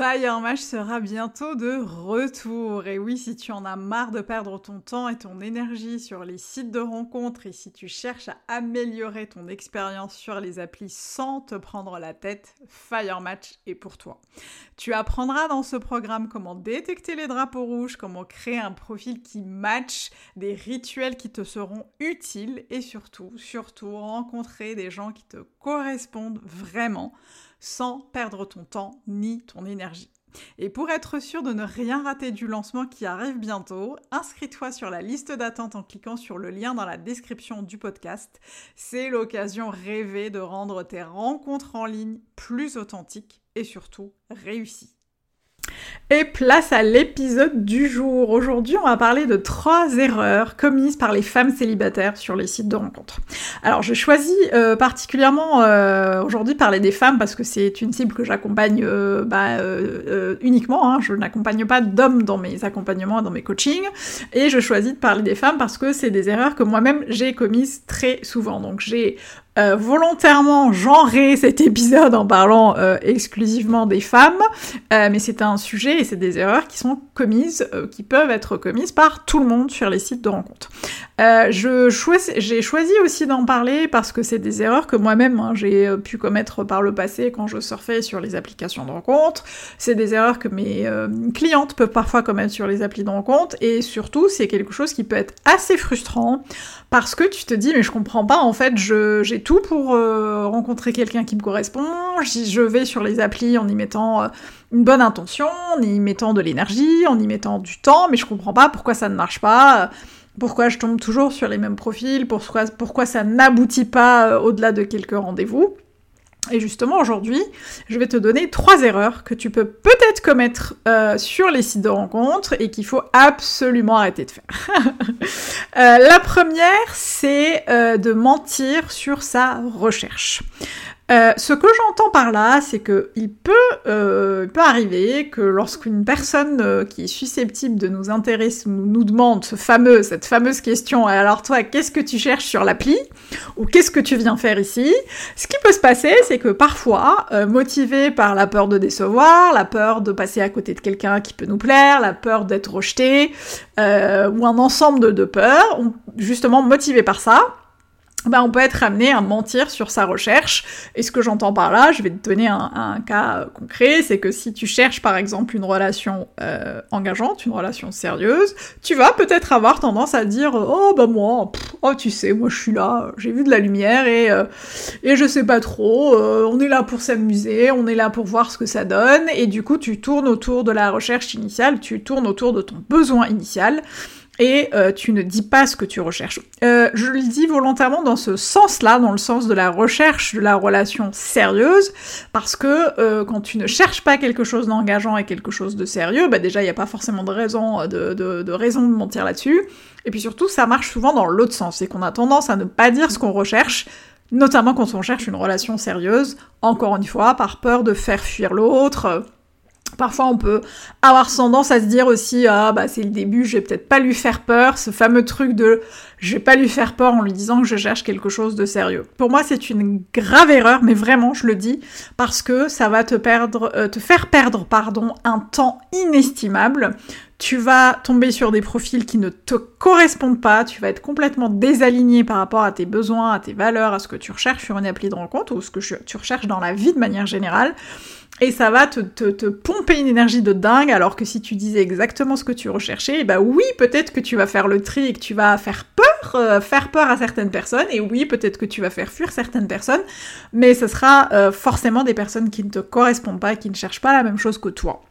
Fire sera bientôt de retour. Et oui, si tu en as marre de perdre ton temps et ton énergie sur les sites de rencontres et si tu cherches à améliorer ton expérience sur les applis sans te prendre la tête, Fire Match est pour toi. Tu apprendras dans ce programme comment détecter les drapeaux rouges, comment créer un profil qui match, des rituels qui te seront utiles et surtout, surtout rencontrer des gens qui te correspondent vraiment sans perdre ton temps ni ton énergie. Et pour être sûr de ne rien rater du lancement qui arrive bientôt, inscris-toi sur la liste d'attente en cliquant sur le lien dans la description du podcast. C'est l'occasion rêvée de rendre tes rencontres en ligne plus authentiques et surtout réussies. Et place à l'épisode du jour. Aujourd'hui, on va parler de trois erreurs commises par les femmes célibataires sur les sites de rencontres. Alors, je choisis euh, particulièrement euh, aujourd'hui parler des femmes parce que c'est une cible que j'accompagne euh, bah, uniquement. Hein. Je n'accompagne pas d'hommes dans mes accompagnements, dans mes coachings. Et je choisis de parler des femmes parce que c'est des erreurs que moi-même j'ai commises très souvent. Donc, j'ai euh, volontairement genrer cet épisode en parlant euh, exclusivement des femmes, euh, mais c'est un sujet et c'est des erreurs qui sont commises, qui peuvent être commises par tout le monde sur les sites de rencontres. j'ai choisi aussi d'en parler parce que c'est des erreurs que moi-même hein, j'ai pu commettre par le passé quand je surfais sur les applications de rencontres. C'est des erreurs que mes clientes peuvent parfois commettre sur les applis de rencontres et surtout c'est quelque chose qui peut être assez frustrant parce que tu te dis mais je comprends pas en fait j'ai tout pour euh, rencontrer quelqu'un qui me correspond. Je vais sur les applis en y mettant euh, une bonne intention, en y mettant de l'énergie, en y mettant du temps, mais je comprends pas pourquoi ça ne marche pas. Pourquoi je tombe toujours sur les mêmes profils, pourquoi, ça n'aboutit pas euh, au-delà de quelques rendez-vous. Et justement, aujourd'hui, je vais te donner trois erreurs que tu peux peut-être commettre euh, sur les sites de rencontres et qu'il faut absolument arrêter de faire. euh, la première, c'est euh, de mentir sur sa recherche. Euh, ce que j'entends par là, c'est que il peut, euh, arriver que lorsqu'une personne euh, qui est susceptible de nous intéresser nous, demande cette fameuse question, alors toi, qu'est-ce que tu cherches sur l'appli ou qu'est-ce que tu viens faire ici? Ce qui peut se passer, c'est que parfois, motivé par la peur de décevoir, la peur de passer à côté de quelqu'un qui peut nous plaire, la peur d'être rejeté, ou un ensemble de peurs, justement motivé par ça, bah, on peut être amené à mentir sur sa recherche. Et ce que j'entends par là, je vais te donner un, cas concret, c'est que si tu cherches par exemple une relation euh, engageante, une relation sérieuse, tu vas peut-être avoir tendance à dire oh bah moi, oh tu sais, moi je suis là, j'ai vu de la lumière et euh, et je sais pas trop, euh, on est là pour s'amuser, on est là pour voir ce que ça donne, et du coup tu tournes autour de la recherche initiale, tu tournes autour de ton besoin initial et euh, tu ne dis pas ce que tu recherches. Euh, je le dis volontairement dans ce sens-là, dans le sens de la recherche de la relation sérieuse, parce que euh, quand tu ne cherches pas quelque chose d'engageant et quelque chose de sérieux, bah déjà il n'y a pas forcément de raison de, de, de raison de mentir là-dessus. Et puis surtout, ça marche souvent dans l'autre sens, c'est qu'on a tendance à ne pas dire ce qu'on recherche, notamment quand on cherche une relation sérieuse, encore une fois, par peur de faire fuir l'autre Parfois, on peut avoir tendance à se dire aussi, ah bah c'est le début, je vais peut-être pas lui faire peur, ce fameux truc de je vais pas lui faire peur en lui disant que je cherche quelque chose de sérieux. Pour moi, c'est une grave erreur, mais vraiment, je le dis, parce que ça va te perdre, euh, te faire perdre, pardon, un temps inestimable. Tu vas tomber sur des profils qui ne te correspondent pas, tu vas être complètement désaligné par rapport à tes besoins, à tes valeurs, à ce que tu recherches sur une appli de rencontre ou ce que tu recherches dans la vie de manière générale et ça va te, te, pomper une énergie de dingue, alors que si tu disais exactement ce que tu recherchais, bah oui, peut-être que tu vas faire le tri et que tu vas faire peur, euh, faire peur à certaines personnes, et oui, peut-être que tu vas faire fuir certaines personnes, mais ce sera euh, forcément des personnes qui ne te correspondent pas, qui ne cherchent pas la même chose que toi.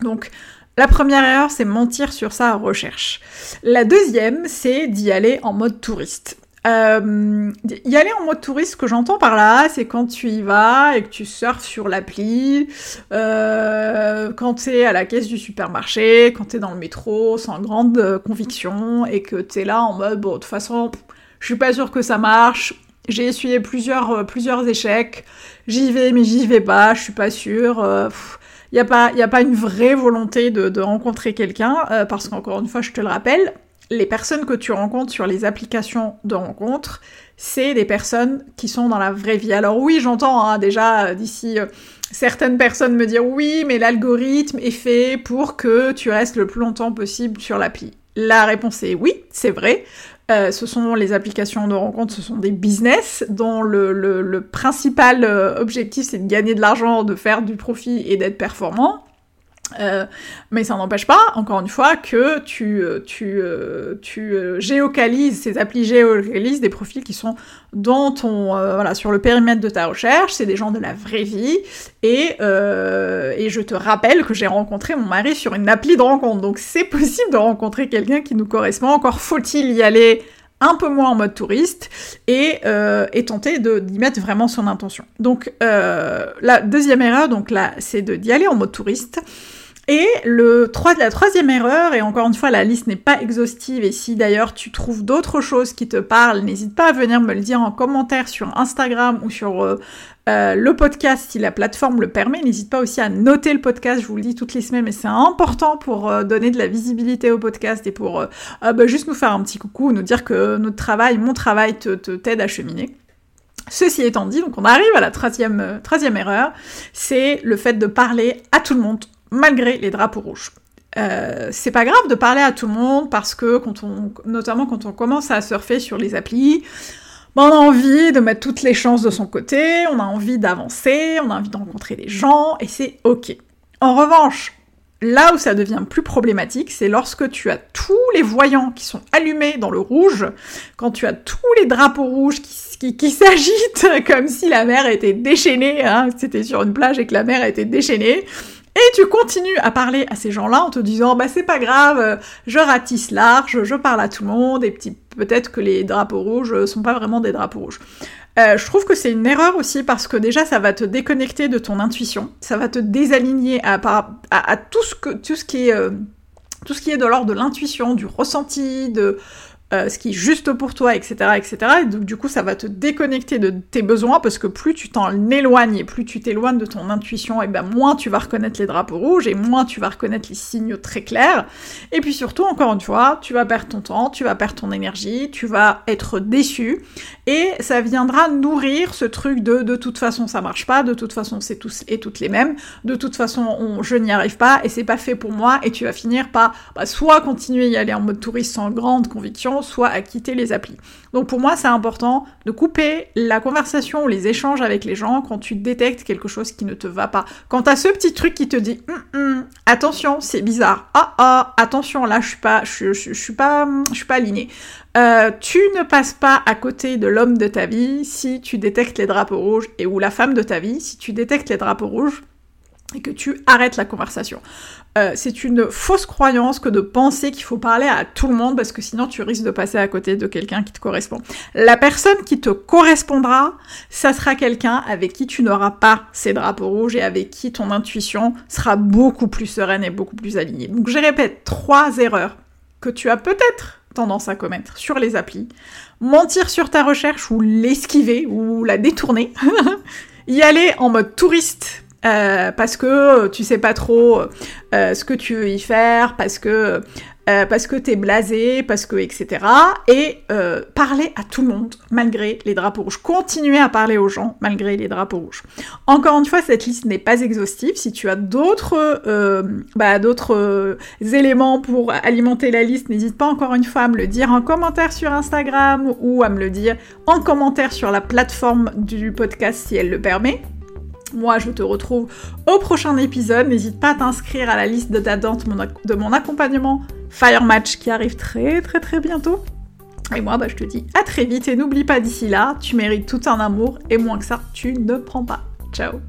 Donc, La première erreur, c'est mentir sur sa recherche. La deuxième, c'est d'y aller en mode touriste. Euh, y aller en mode touriste, ce que j'entends par là, c'est quand tu y vas et que tu surfes sur l'appli, euh, quand t'es à la caisse du supermarché, quand t'es dans le métro sans grande euh, conviction et que t'es là en mode bon de toute façon je suis pas sûr que ça marche, j'ai essuyé plusieurs, euh, plusieurs échecs, j'y vais mais j'y vais pas, je suis pas sûre. il n'y a, pas, a pas une vraie volonté de, de rencontrer quelqu'un, parce qu'encore une fois, je te le rappelle, les personnes que tu rencontres sur les applications de rencontres, c'est des personnes qui sont dans la vraie vie. Alors oui, j'entends hein, déjà euh, d'ici euh, certaines personnes me dire oui, mais l'algorithme est fait pour que tu restes le plus longtemps possible sur l'appli. La réponse est oui, c'est vrai. Euh, ce sont les applications de rencontres, ce sont des business dont le, le principal objectif c'est de gagner de l'argent, de faire du profit et d'être performant. Euh, mais ça n'empêche pas, encore une fois, que tu, euh, tu, euh, tu géocalises, ces applis géocalisent des profils qui sont dans ton, voilà, sur le périmètre de ta recherche, c'est des gens de la vraie vie, et, et je te rappelle que j'ai rencontré mon mari sur une appli de rencontre, donc c'est possible de rencontrer quelqu'un qui nous correspond, encore faut-il y aller un peu moins en mode touriste et, euh, et tenter d'y mettre vraiment son intention. Donc la deuxième erreur, donc là, c'est d'y aller en mode touriste. Et la troisième erreur, et encore une fois, la liste n'est pas exhaustive, et si d'ailleurs tu trouves d'autres choses qui te parlent, n'hésite pas à venir me le dire en commentaire sur Instagram ou sur euh, euh, le podcast si la plateforme le permet. N'hésite pas aussi à noter le podcast, je vous le dis toutes les semaines, mais c'est important pour euh, donner de la visibilité au podcast et pour bah, juste nous faire un petit coucou, nous dire que notre travail, mon travail te t'aide à cheminer. Ceci étant dit, donc on arrive à la troisième erreur, c'est le fait de parler à tout le monde malgré les drapeaux rouges. Euh, c'est pas grave de parler à tout le monde parce que quand on, notamment quand on commence à surfer sur les applis, ben, on a envie de mettre toutes les chances de son côté, on a envie d'avancer, on a envie de rencontrer des gens et c'est ok. En revanche, là où ça devient plus problématique, c'est lorsque tu as tous les voyants qui sont allumés dans le rouge, quand tu as tous les drapeaux rouges qui, qui, s'agitent comme si la mer était déchaînée, hein, c'était sur une plage et que la mer était déchaînée, et tu continues à parler à ces gens-là en te disant bah c'est pas grave, je ratisse large, je parle à tout le monde et peut-être que les drapeaux rouges sont pas vraiment des drapeaux rouges. Euh, je trouve que c'est une erreur aussi parce que déjà ça va te déconnecter de ton intuition, ça va te désaligner à, tout ce qui est euh, tout ce qui est de l'ordre de l'intuition, du ressenti, de euh, ce qui est juste pour toi, etc., etc. Et donc, du coup, ça va te déconnecter de tes besoins parce que plus tu t'en éloignes et plus tu t'éloignes de ton intuition, et ben moins tu vas reconnaître les drapeaux rouges et moins tu vas reconnaître les signes très clairs. Et puis surtout, encore une fois, tu vas perdre ton temps, tu vas perdre ton énergie, tu vas être déçu et ça viendra nourrir ce truc de de toute façon ça marche pas, de toute façon c'est tous et toutes les mêmes, de toute façon je n'y arrive pas et c'est pas fait pour moi et tu vas finir par bah, soit continuer à y aller en mode touriste sans grande conviction soit à quitter les applis. Donc pour moi, c'est important de couper la conversation ou les échanges avec les gens quand tu détectes quelque chose qui ne te va pas. Quand t'as ce petit truc qui te dit hum, hum, attention, c'est bizarre. Ah ah, attention, là je suis pas, suis pas, suis pas aligné. Euh, tu ne passes pas à côté de l'homme de ta vie si tu détectes les drapeaux rouges et ou la femme de ta vie si tu détectes les drapeaux rouges et que tu arrêtes la conversation. Euh, c'est une fausse croyance que de penser qu'il faut parler à tout le monde parce que sinon tu risques de passer à côté de quelqu'un qui te correspond. La personne qui te correspondra, ça sera quelqu'un avec qui tu n'auras pas ces drapeaux rouges et avec qui ton intuition sera beaucoup plus sereine et beaucoup plus alignée. Donc je répète trois erreurs que tu as peut-être tendance à commettre sur les applis. Mentir sur ta recherche ou l'esquiver ou la détourner. y aller en mode touriste euh, parce que tu sais pas trop euh, ce que tu veux y faire, parce que euh, parce t'es blasé, parce que etc. Et parler à tout le monde malgré les drapeaux rouges. Continuer à parler aux gens malgré les drapeaux rouges. Encore une fois, cette liste n'est pas exhaustive. Si tu as d'autres bah, d'autres éléments pour alimenter la liste, n'hésite pas encore une fois à me le dire en commentaire sur Instagram ou à me le dire en commentaire sur la plateforme du podcast si elle le permet. Moi, je te retrouve au prochain épisode. N'hésite pas à t'inscrire à la liste de d'attente de mon accompagnement Fire Match qui arrive très très très bientôt. Et moi, bah, je te dis à très vite et n'oublie pas d'ici là, tu mérites tout un amour et moins que ça, tu ne prends pas. Ciao